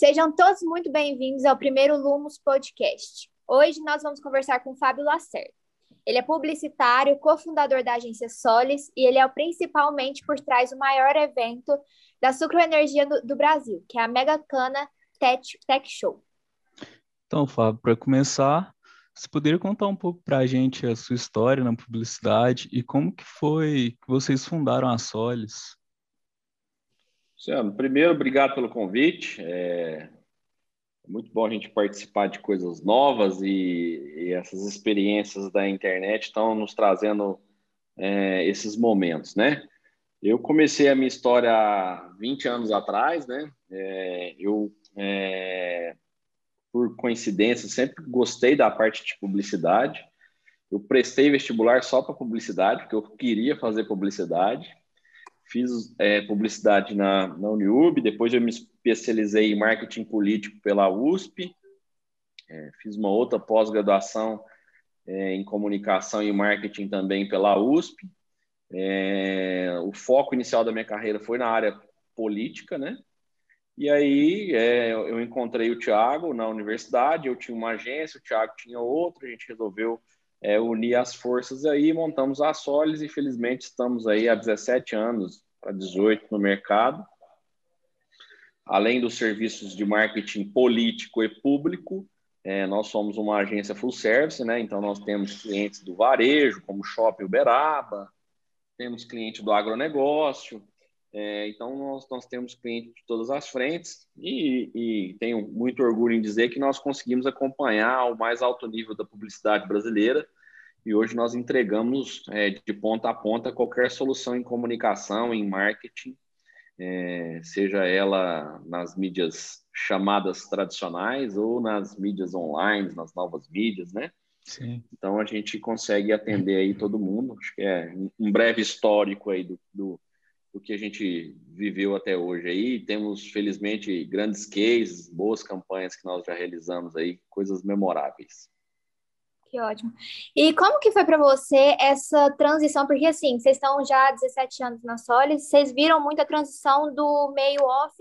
Sejam todos muito bem-vindos ao primeiro Lumos Podcast. Hoje nós vamos conversar com Fábio Lacerda. Ele é publicitário, cofundador da agência Solis e ele é o principalmente por trás do maior evento da sucroenergia do, do Brasil, que é a Mega Cana Tech, Tech Show. Então, Fábio, para começar, você poderia contar um pouco para a gente a sua história na publicidade e como que foi que vocês fundaram a Solis? Luciano, primeiro, obrigado pelo convite. É muito bom a gente participar de coisas novas e, e essas experiências da internet estão nos trazendo é, esses momentos, né? Eu comecei a minha história há 20 anos atrás, né? É, eu, é, por coincidência, sempre gostei da parte de publicidade. Eu prestei vestibular só para publicidade, porque eu queria fazer publicidade fiz é, publicidade na, na Uniub, depois eu me especializei em marketing político pela USP, é, fiz uma outra pós-graduação é, em comunicação e marketing também pela USP. É, o foco inicial da minha carreira foi na área política, né? E aí é, eu encontrei o Tiago na universidade, eu tinha uma agência, o Tiago tinha outra, a gente resolveu é, unir as forças aí, montamos a Solis e felizmente estamos aí há 17 anos para 18 no mercado. Além dos serviços de marketing político e público, é, nós somos uma agência full service, né? Então nós temos clientes do varejo, como Shopping Uberaba, temos cliente do agronegócio, é, então nós, nós temos clientes de todas as frentes e, e tenho muito orgulho em dizer que nós conseguimos acompanhar o mais alto nível da publicidade brasileira e hoje nós entregamos é, de ponta a ponta qualquer solução em comunicação, em marketing, é, seja ela nas mídias chamadas tradicionais ou nas mídias online, nas novas mídias, né? Sim. Então a gente consegue atender aí todo mundo. Acho que é um breve histórico aí do, do, do que a gente viveu até hoje aí. Temos felizmente grandes cases, boas campanhas que nós já realizamos aí, coisas memoráveis. Que ótimo. E como que foi para você essa transição? Porque assim, vocês estão já há 17 anos na Solis, vocês viram muito a transição do meio off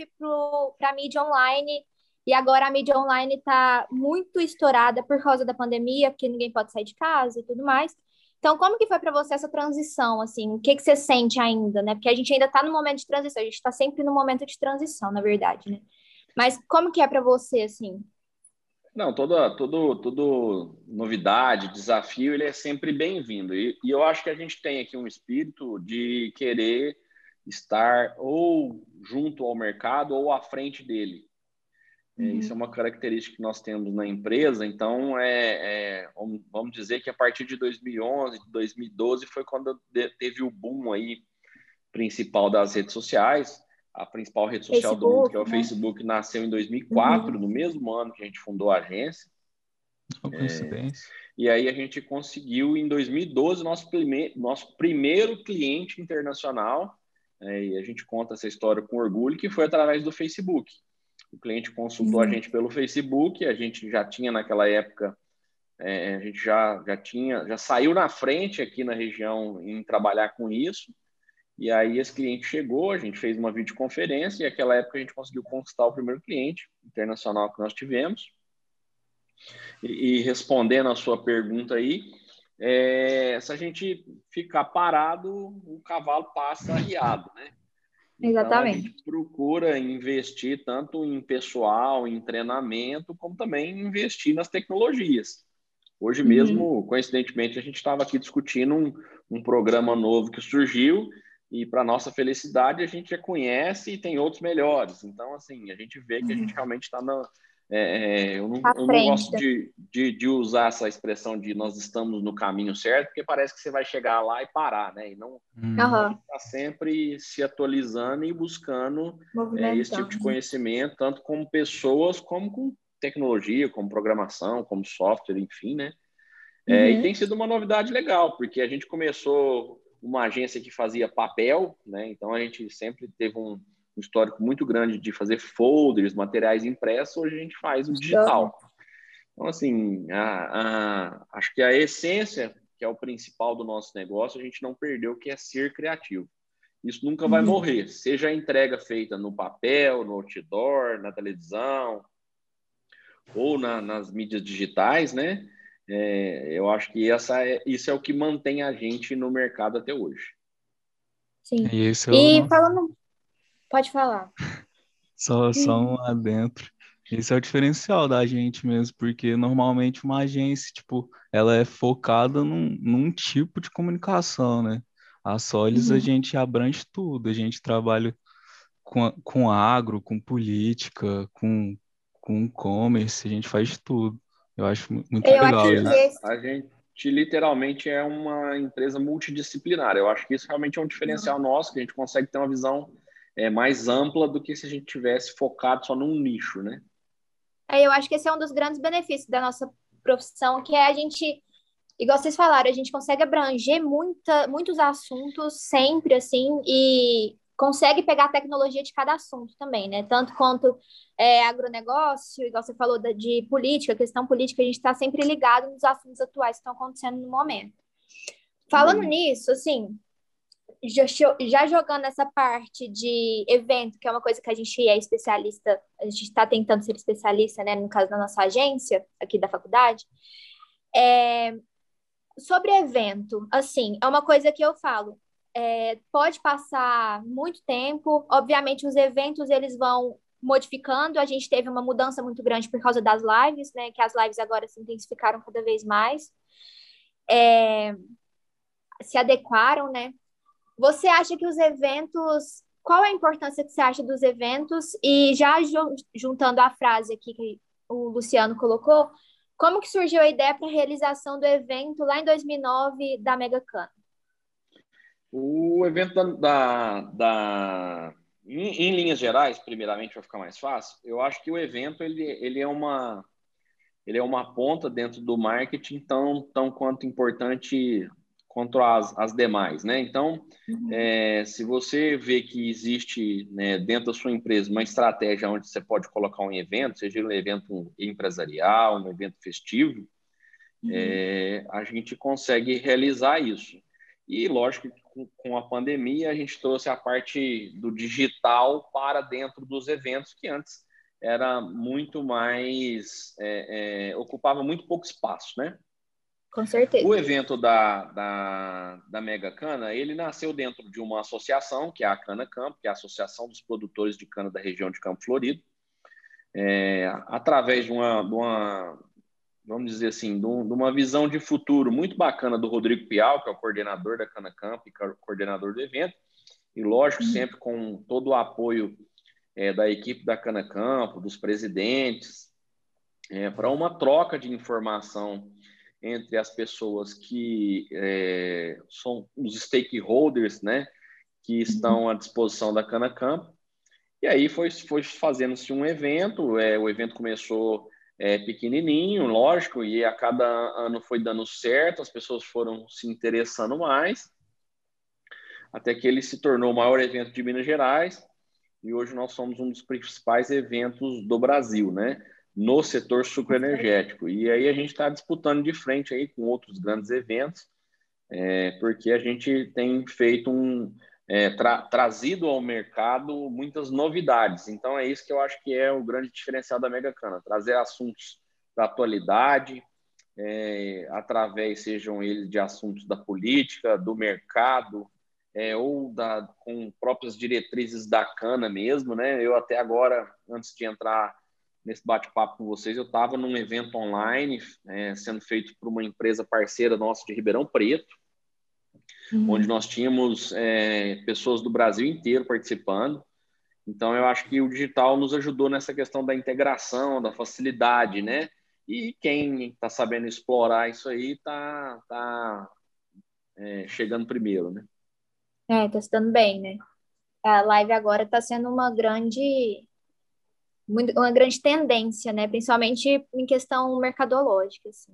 para a mídia online, e agora a mídia online está muito estourada por causa da pandemia, porque ninguém pode sair de casa e tudo mais. Então, como que foi para você essa transição, assim? O que, que você sente ainda, né? Porque a gente ainda está no momento de transição, a gente está sempre no momento de transição, na verdade, né? Mas como que é para você, assim? Não, toda, todo, todo novidade, desafio, ele é sempre bem-vindo. E, e, eu acho que a gente tem aqui um espírito de querer estar ou junto ao mercado ou à frente dele. É, uhum. Isso é uma característica que nós temos na empresa. Então, é, é, vamos dizer que a partir de 2011, 2012 foi quando teve o boom aí principal das redes sociais a principal rede social Facebook, do mundo, que é o né? Facebook, nasceu em 2004, uhum. no mesmo ano que a gente fundou a agência. É, e aí a gente conseguiu, em 2012, nosso, prime nosso primeiro cliente internacional, é, e a gente conta essa história com orgulho, que foi através do Facebook. O cliente consultou uhum. a gente pelo Facebook, a gente já tinha naquela época, é, a gente já, já tinha, já saiu na frente aqui na região em trabalhar com isso, e aí esse cliente chegou, a gente fez uma videoconferência e naquela época a gente conseguiu conquistar o primeiro cliente internacional que nós tivemos. E, e respondendo a sua pergunta aí, é, se a gente ficar parado, o cavalo passa arriado, né? Exatamente. Então, a gente procura investir tanto em pessoal, em treinamento, como também investir nas tecnologias. Hoje mesmo, uhum. coincidentemente, a gente estava aqui discutindo um, um programa novo que surgiu e para nossa felicidade a gente já conhece e tem outros melhores. Então, assim, a gente vê que a gente uhum. realmente está na. É, é, eu, não, eu não, gosto de, de, de, usar essa expressão de nós estamos no caminho certo, porque parece que você vai chegar lá e parar, né? E não uhum. está sempre se atualizando e buscando é, esse tipo de conhecimento, tanto como pessoas, como com tecnologia, como programação, como software, enfim, né? É, uhum. E tem sido uma novidade legal, porque a gente começou uma agência que fazia papel, né? Então a gente sempre teve um, um histórico muito grande de fazer folders, materiais impressos. Hoje a gente faz o digital. Então assim, a, a, acho que a essência que é o principal do nosso negócio, a gente não perdeu, que é ser criativo. isso nunca vai uhum. morrer. Seja a entrega feita no papel, no outdoor, na televisão ou na, nas mídias digitais, né? É, eu acho que essa é, isso é o que mantém a gente no mercado até hoje. Sim. E, e falando. Pode falar. Só, só um adentro. Esse é o diferencial da gente mesmo, porque normalmente uma agência, tipo, ela é focada num, num tipo de comunicação, né? A Solis, uhum. a gente abrange tudo, a gente trabalha com, com agro, com política, com, com e-commerce, a gente faz tudo. Eu acho muito Eu legal isso. A, a gente literalmente é uma empresa multidisciplinar. Eu acho que isso realmente é um diferencial uhum. nosso, que a gente consegue ter uma visão é, mais ampla do que se a gente tivesse focado só num nicho, né? É, eu acho que esse é um dos grandes benefícios da nossa profissão, que é a gente, igual vocês falaram, a gente consegue abranger muita, muitos assuntos sempre, assim, e consegue pegar a tecnologia de cada assunto também, né? Tanto quanto é, agronegócio, igual você falou de, de política, questão política, a gente está sempre ligado nos assuntos atuais que estão acontecendo no momento. Falando uhum. nisso, assim, já, já jogando essa parte de evento, que é uma coisa que a gente é especialista, a gente está tentando ser especialista, né, no caso da nossa agência, aqui da faculdade, é, sobre evento, assim, é uma coisa que eu falo, é, pode passar muito tempo, obviamente os eventos eles vão modificando, a gente teve uma mudança muito grande por causa das lives, né, que as lives agora se intensificaram cada vez mais, é, se adequaram, né, você acha que os eventos. Qual é a importância que você acha dos eventos? E já juntando a frase aqui que o Luciano colocou, como que surgiu a ideia para a realização do evento lá em 2009 da Mega Cana? O evento da, da, da em, em, linhas gerais, primeiramente para ficar mais fácil, eu acho que o evento ele, ele é uma ele é uma ponta dentro do marketing tão tão quanto importante quanto às, às demais, né? Então, uhum. é, se você vê que existe né, dentro da sua empresa uma estratégia onde você pode colocar um evento, seja um evento empresarial, um evento festivo, uhum. é, a gente consegue realizar isso. E, lógico, com, com a pandemia, a gente trouxe a parte do digital para dentro dos eventos, que antes era muito mais... É, é ocupava muito pouco espaço, né? Com certeza. O evento da, da, da Mega Cana, ele nasceu dentro de uma associação, que é a Cana Campo, que é a Associação dos Produtores de Cana da região de Campo Florido, é, através de uma, de uma, vamos dizer assim, de, uma visão de futuro muito bacana do Rodrigo Pial, que é o coordenador da Cana Campo e coordenador do evento, e lógico, uhum. sempre com todo o apoio é, da equipe da Cana Campo, dos presidentes, é, para uma troca de informação entre as pessoas que é, são os stakeholders, né, que uhum. estão à disposição da Canacamp. E aí foi, foi fazendo-se um evento, é, o evento começou é, pequenininho, lógico, e a cada ano foi dando certo, as pessoas foram se interessando mais, até que ele se tornou o maior evento de Minas Gerais, e hoje nós somos um dos principais eventos do Brasil, né? No setor sucroenergético. E aí a gente está disputando de frente aí com outros grandes eventos, é, porque a gente tem feito um é, tra trazido ao mercado muitas novidades. Então é isso que eu acho que é o grande diferencial da Mega Cana, trazer assuntos da atualidade, é, através sejam eles de assuntos da política, do mercado, é, ou da, com próprias diretrizes da cana mesmo, né? Eu até agora, antes de entrar nesse bate-papo com vocês, eu estava num evento online é, sendo feito por uma empresa parceira nossa de Ribeirão Preto, uhum. onde nós tínhamos é, pessoas do Brasil inteiro participando. Então, eu acho que o digital nos ajudou nessa questão da integração, da facilidade, né? E quem está sabendo explorar isso aí está tá, é, chegando primeiro, né? É, está se dando bem, né? A live agora está sendo uma grande uma grande tendência, né? Principalmente em questão mercadológica, assim.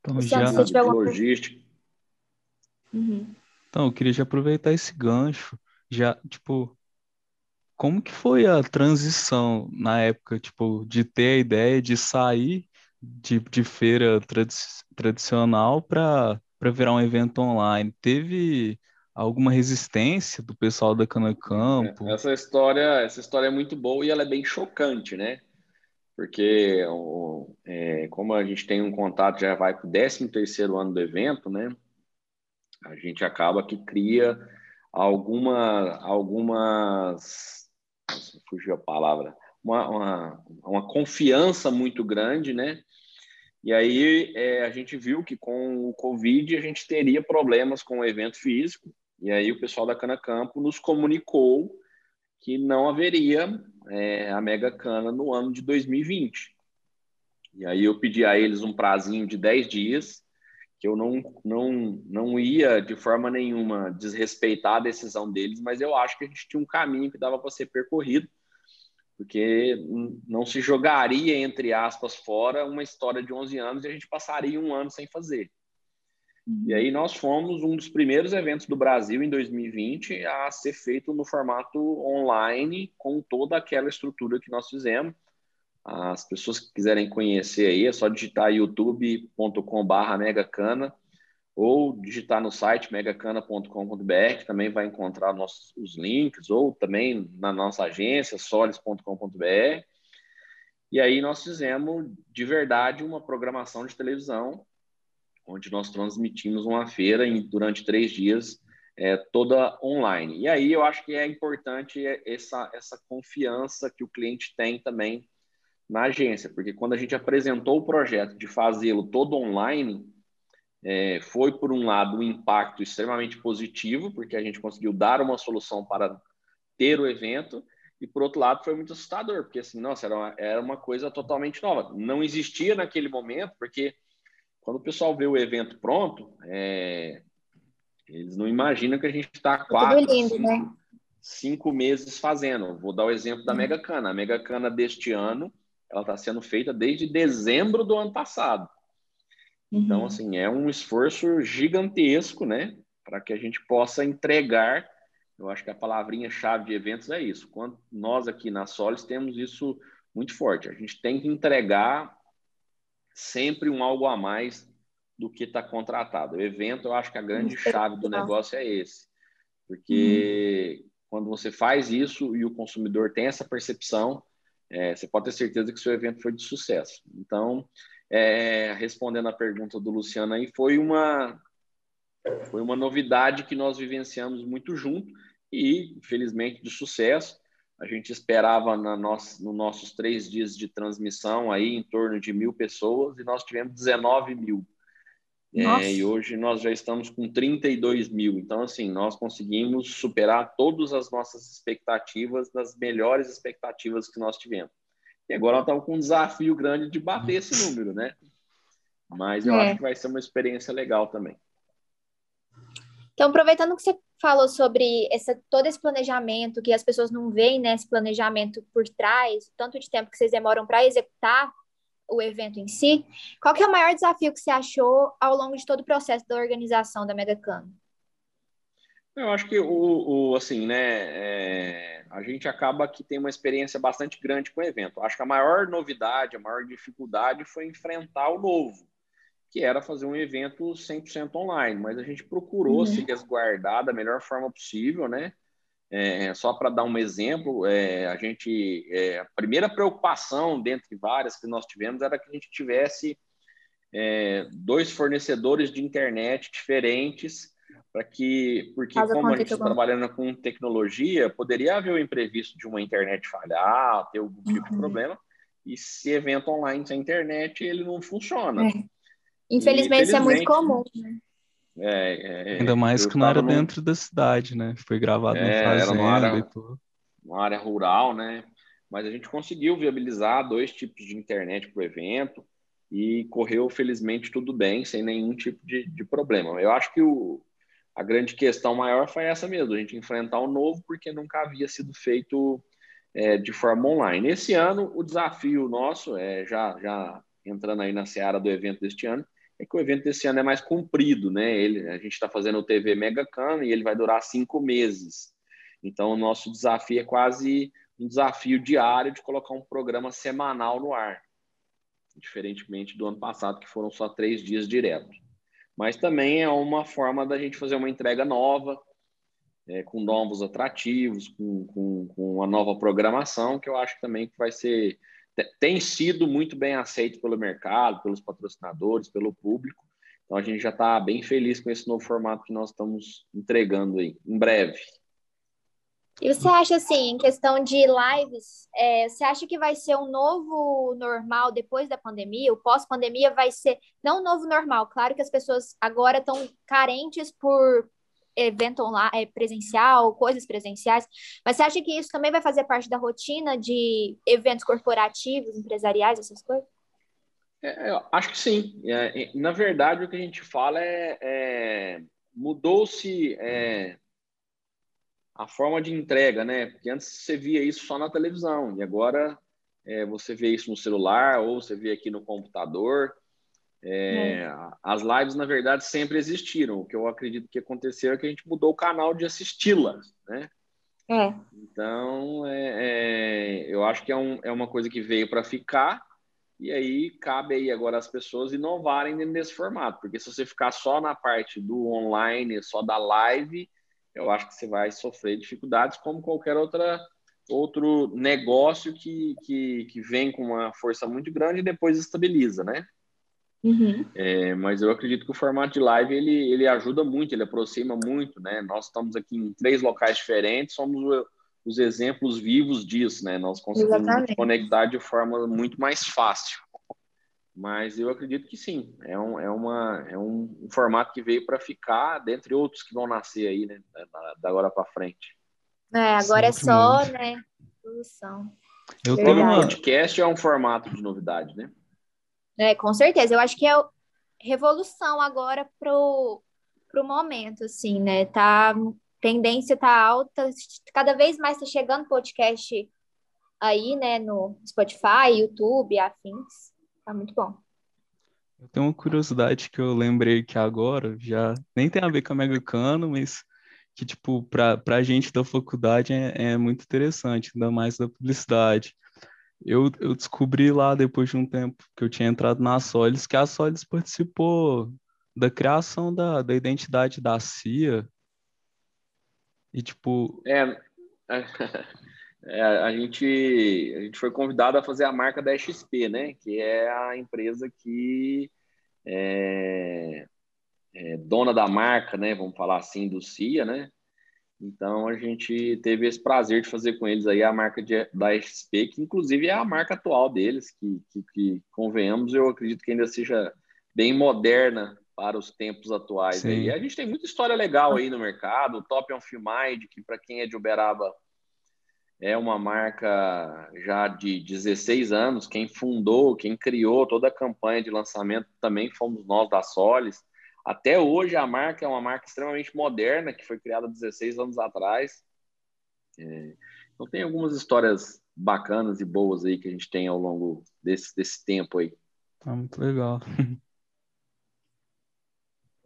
Então, já... Se tiver logística. Uhum. Então, eu queria já aproveitar esse gancho, já, tipo, como que foi a transição na época, tipo, de ter a ideia de sair de, de feira tradi tradicional para para virar um evento online? Teve alguma resistência do pessoal da Cana Campo? É, essa história, essa história é muito boa e ela é bem chocante, né? Porque é, como a gente tem um contato, já vai para o 13 terceiro ano do evento, né? A gente acaba que cria alguma, algumas, fugiu a palavra, uma, uma, uma confiança muito grande, né? E aí é, a gente viu que com o Covid a gente teria problemas com o evento físico, e aí o pessoal da Cana Campo nos comunicou que não haveria é, a Mega Cana no ano de 2020. E aí eu pedi a eles um prazinho de 10 dias, que eu não, não, não ia de forma nenhuma desrespeitar a decisão deles, mas eu acho que a gente tinha um caminho que dava para ser percorrido, porque não se jogaria, entre aspas, fora uma história de 11 anos e a gente passaria um ano sem fazer. E aí nós fomos um dos primeiros eventos do Brasil em 2020 a ser feito no formato online, com toda aquela estrutura que nós fizemos. As pessoas que quiserem conhecer aí, é só digitar youtube.com.br megacana ou digitar no site megacana.com.br, que também vai encontrar nossos, os links, ou também na nossa agência, solis.com.br. E aí nós fizemos, de verdade, uma programação de televisão onde nós transmitimos uma feira em, durante três dias, é, toda online. E aí eu acho que é importante essa, essa confiança que o cliente tem também na agência, porque quando a gente apresentou o projeto de fazê-lo todo online, é, foi, por um lado, um impacto extremamente positivo, porque a gente conseguiu dar uma solução para ter o evento, e por outro lado foi muito assustador, porque assim, nossa, era uma, era uma coisa totalmente nova. Não existia naquele momento, porque quando o pessoal vê o evento pronto, é, eles não imaginam que a gente está quatro, lindo, cinco, né? cinco, meses fazendo. Vou dar o exemplo da uhum. Mega Cana. A Mega Cana deste ano, ela está sendo feita desde dezembro do ano passado. Então, uhum. Então, assim, é um esforço gigantesco, né? Para que a gente possa entregar. Eu acho que a palavrinha-chave de eventos é isso. Quando nós aqui na Solis temos isso muito forte. A gente tem que entregar sempre um algo a mais do que está contratado. O evento, eu acho que a grande chave do negócio é esse. Porque hum. quando você faz isso e o consumidor tem essa percepção, é, você pode ter certeza que seu evento foi de sucesso. Então, é, respondendo a pergunta do Luciano aí, foi uma, foi uma novidade que nós vivenciamos muito junto e, felizmente, de sucesso. A gente esperava na nossa, nos nossos três dias de transmissão aí em torno de mil pessoas e nós tivemos 19 mil. É, e hoje nós já estamos com 32 mil. Então, assim, nós conseguimos superar todas as nossas expectativas, das melhores expectativas que nós tivemos. E agora nós estamos com um desafio grande de bater esse número, né? Mas eu é. acho que vai ser uma experiência legal também. Então, aproveitando que você falou sobre essa, todo esse planejamento, que as pessoas não veem né, esse planejamento por trás, tanto de tempo que vocês demoram para executar o evento em si, qual que é o maior desafio que você achou ao longo de todo o processo da organização da Megacano? Eu acho que o, o assim, né, é, a gente acaba que tem uma experiência bastante grande com o evento. Acho que a maior novidade, a maior dificuldade foi enfrentar o novo que era fazer um evento 100% online, mas a gente procurou uhum. se resguardar da melhor forma possível, né? É, só para dar um exemplo, é, a gente é, a primeira preocupação dentre várias que nós tivemos era que a gente tivesse é, dois fornecedores de internet diferentes para que porque como a gente está trabalhando com tecnologia poderia haver o imprevisto de uma internet falhar ter algum tipo uhum. de problema e se evento online sem internet ele não funciona Infelizmente, isso é muito comum, né? É, é, Ainda mais que não era no... dentro da cidade, né? Foi gravado é, na fazenda área, e tudo. Uma área rural, né? Mas a gente conseguiu viabilizar dois tipos de internet para o evento e correu, felizmente, tudo bem, sem nenhum tipo de, de problema. Eu acho que o, a grande questão maior foi essa mesmo, a gente enfrentar o novo, porque nunca havia sido feito é, de forma online. Esse ano, o desafio nosso, é, já, já entrando aí na seara do evento deste ano, é que o evento desse ano é mais comprido, né? Ele, a gente está fazendo o TV Megacan e ele vai durar cinco meses. Então, o nosso desafio é quase um desafio diário de colocar um programa semanal no ar, diferentemente do ano passado, que foram só três dias direto. Mas também é uma forma da gente fazer uma entrega nova, é, com novos atrativos, com, com, com uma nova programação, que eu acho também que vai ser tem sido muito bem aceito pelo mercado, pelos patrocinadores, pelo público. Então a gente já está bem feliz com esse novo formato que nós estamos entregando aí, em breve. E você acha assim, em questão de lives, é, você acha que vai ser um novo normal depois da pandemia? O pós-pandemia vai ser não um novo normal. Claro que as pessoas agora estão carentes por evento online, é, presencial, coisas presenciais, mas você acha que isso também vai fazer parte da rotina de eventos corporativos, empresariais, essas coisas? É, eu acho que sim. É, na verdade, o que a gente fala é, é mudou-se é, a forma de entrega, né? Porque antes você via isso só na televisão e agora é, você vê isso no celular ou você vê aqui no computador. É, é. As lives, na verdade, sempre existiram. O que eu acredito que aconteceu é que a gente mudou o canal de assisti-las, né? É. Então, é, é, eu acho que é, um, é uma coisa que veio para ficar e aí cabe aí agora as pessoas inovarem nesse formato, porque se você ficar só na parte do online, só da live, eu acho que você vai sofrer dificuldades como qualquer outra outro negócio que, que, que vem com uma força muito grande e depois estabiliza, né? Uhum. É, mas eu acredito que o formato de live ele, ele ajuda muito, ele aproxima muito, né? Nós estamos aqui em três locais diferentes, somos os exemplos vivos disso, né? Nós conseguimos Exatamente. conectar de forma muito mais fácil. Mas eu acredito que sim, é um, é uma, é um formato que veio para ficar, dentre outros que vão nascer aí, né? Da agora para frente. É, agora Sempre é só, muito. né? Evolução. Eu tenho um podcast é um formato de novidade, né? É, com certeza. Eu acho que é revolução agora pro, pro momento, assim, né? Tá, tendência tá alta, cada vez mais tá chegando podcast aí, né, no Spotify, YouTube, afins. Tá muito bom. Eu tenho uma curiosidade que eu lembrei que agora já nem tem a ver com a Mega Cano, mas que, tipo, para a gente da faculdade é, é muito interessante, ainda mais da publicidade. Eu, eu descobri lá, depois de um tempo que eu tinha entrado na Solis, que a Solis participou da criação da, da identidade da CIA. E, tipo... É, é, a, gente, a gente foi convidado a fazer a marca da XP, né? Que é a empresa que é, é dona da marca, né? Vamos falar assim, do CIA, né? Então a gente teve esse prazer de fazer com eles aí a marca de, da XP, que inclusive é a marca atual deles, que, que, que, convenhamos, eu acredito que ainda seja bem moderna para os tempos atuais. Aí. A gente tem muita história legal aí no mercado, o Top on Filmide, que para quem é de Uberaba é uma marca já de 16 anos, quem fundou, quem criou toda a campanha de lançamento também fomos nós da Solis. Até hoje a marca é uma marca extremamente moderna, que foi criada 16 anos atrás. É, então tem algumas histórias bacanas e boas aí que a gente tem ao longo desse, desse tempo aí. Tá muito legal.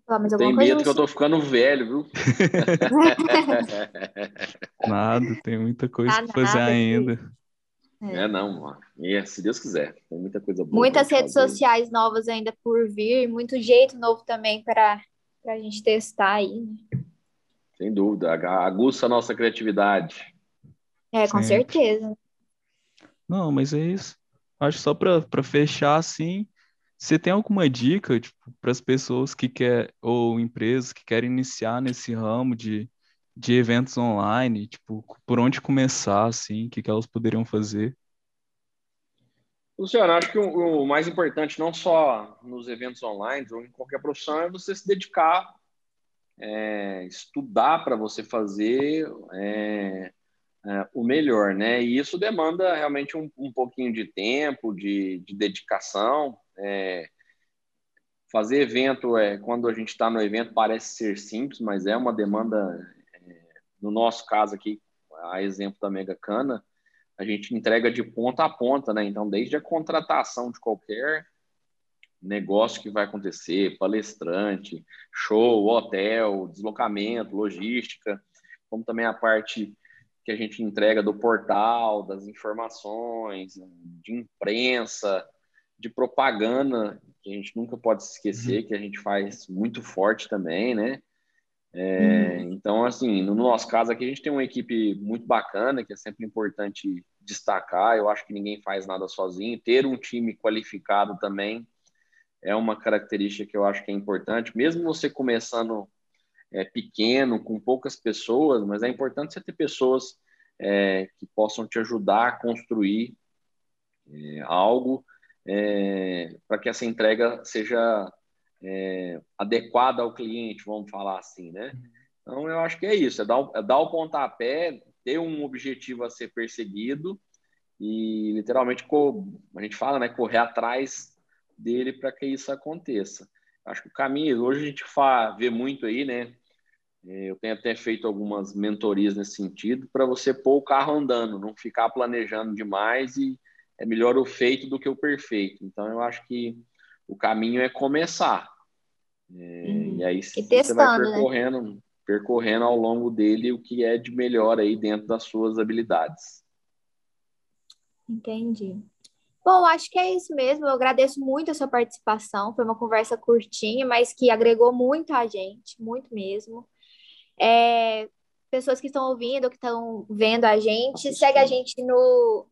Ah, tem medo que eu tô ficando velho, viu? nada, tem muita coisa tá para fazer ainda. É, não, mano. E, se Deus quiser, tem muita coisa boa. Muitas redes fazer. sociais novas ainda por vir, muito jeito novo também para a gente testar aí. Né? Sem dúvida, aguça a nossa criatividade. É, com Sempre. certeza. Não, mas é isso. Acho só para fechar assim, você tem alguma dica tipo, para as pessoas que querem, ou empresas que querem iniciar nesse ramo de de eventos online, tipo, por onde começar, assim, o que, que elas poderiam fazer? Luciano, acho que o, o, mais importante, não só nos eventos online ou em qualquer profissão, é você se dedicar, é, estudar para você fazer é, é, o melhor, né? E isso demanda realmente um, um pouquinho de tempo, de, de dedicação. É, fazer evento, é, quando a gente está no evento, parece ser simples, mas é uma demanda no nosso caso aqui, a exemplo da Mega Cana, a gente entrega de ponta a ponta, né? Então, desde a contratação de qualquer negócio que vai acontecer, palestrante, show, hotel, deslocamento, logística, como também a parte que a gente entrega do portal, das informações, de imprensa, de propaganda, que a gente nunca pode esquecer, uhum. que a gente faz muito forte também, né? É, uhum. Então, assim, no nosso caso aqui, a gente tem uma equipe muito bacana, que é sempre importante destacar. Eu acho que ninguém faz nada sozinho. Ter um time qualificado também é uma característica que eu acho que é importante. Mesmo você começando é, pequeno, com poucas pessoas, mas é importante você ter pessoas é, que possam te ajudar a construir é, algo é, para que essa entrega seja é, adequada ao cliente, vamos falar assim, né? Então, eu acho que é isso, é dar, é dar o pontapé, ter um objetivo a ser perseguido e, literalmente, a gente fala, né, correr atrás dele para que isso aconteça. Acho que o caminho, hoje a gente fala, vê muito aí, né, é, eu tenho até feito algumas mentorias nesse sentido, para você pôr o carro andando, não ficar planejando demais e é melhor o feito do que o perfeito. Então, eu acho que o caminho é começar. É, uhum. E aí e você testando, vai né? percorrendo, né? percorrendo ao longo dele o que é de melhor aí dentro das suas habilidades. Entendi. Bom, acho que é isso mesmo. Eu agradeço muito a sua participação. Foi uma conversa curtinha, mas que agregou muito a gente, muito mesmo. É, pessoas que estão ouvindo, que estão vendo a gente, segue a gente no,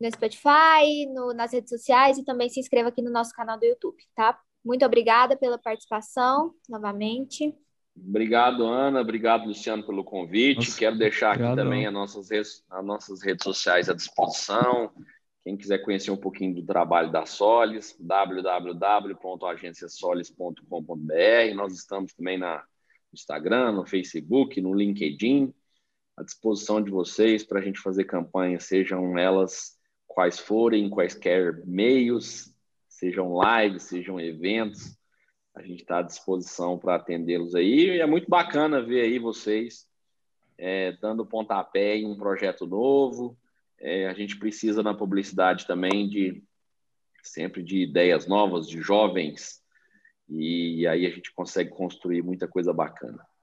no Spotify, no, nas redes sociais e também se inscreva aqui no nosso canal do YouTube, tá? Muito obrigada pela participação novamente. Obrigado, Ana. Obrigado, Luciano, pelo convite. Nossa, Quero deixar obrigado. aqui também as nossas, redes, as nossas redes sociais à disposição. Quem quiser conhecer um pouquinho do trabalho da Solis, www.agenciasolis.com.br. Nós estamos também na Instagram, no Facebook, no LinkedIn, à disposição de vocês para a gente fazer campanhas, sejam elas quais forem, quaisquer meios, sejam lives, sejam eventos, a gente está à disposição para atendê-los aí. E é muito bacana ver aí vocês é, dando pontapé em um projeto novo. É, a gente precisa na publicidade também de sempre de ideias novas, de jovens e aí a gente consegue construir muita coisa bacana.